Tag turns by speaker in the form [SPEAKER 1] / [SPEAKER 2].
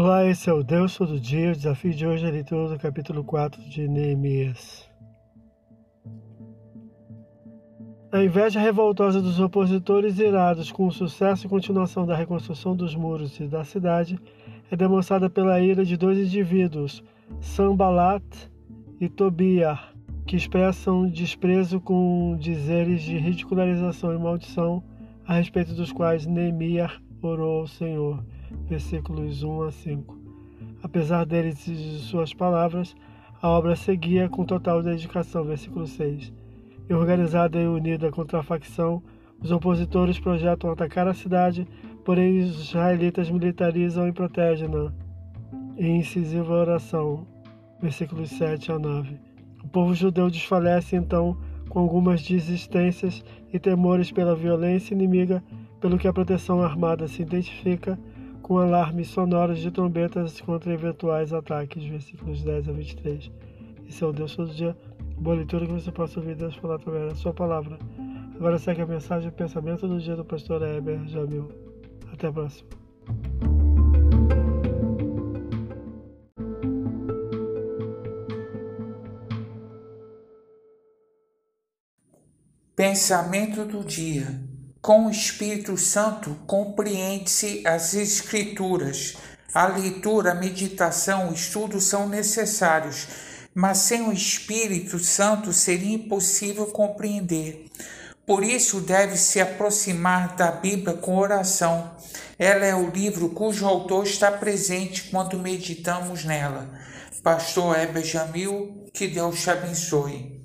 [SPEAKER 1] Olá, esse é o Deus Todo Dia. O desafio de hoje é a leitura do capítulo 4 de Neemias. A inveja revoltosa dos opositores irados com o sucesso e continuação da reconstrução dos muros e da cidade é demonstrada pela ira de dois indivíduos, Sambalat e Tobiah, que expressam desprezo com dizeres de ridicularização e maldição a respeito dos quais Neemias orou ao Senhor versículos 1 a 5. Apesar deles e de suas palavras, a obra seguia com total dedicação, versículo 6. E organizada e unida contra a facção, os opositores projetam atacar a cidade, porém os israelitas militarizam e protegem-na. Em incisiva oração, versículos 7 a 9. O povo judeu desfalece então com algumas desistências e temores pela violência inimiga, pelo que a proteção armada se identifica com alarmes sonoros de trombetas contra eventuais ataques, versículos 10 a 23. Esse é o Deus todo dia. Boa leitura que você possa ouvir Deus falar através da sua palavra. Agora segue a mensagem e o pensamento do dia do pastor Heber Jamil. Até a próxima.
[SPEAKER 2] Pensamento do dia com o Espírito Santo compreende-se as Escrituras. A leitura, a meditação, o estudo são necessários, mas sem o Espírito Santo seria impossível compreender. Por isso, deve se aproximar da Bíblia com oração. Ela é o livro cujo autor está presente quando meditamos nela. Pastor Heber Jamil, que Deus te abençoe.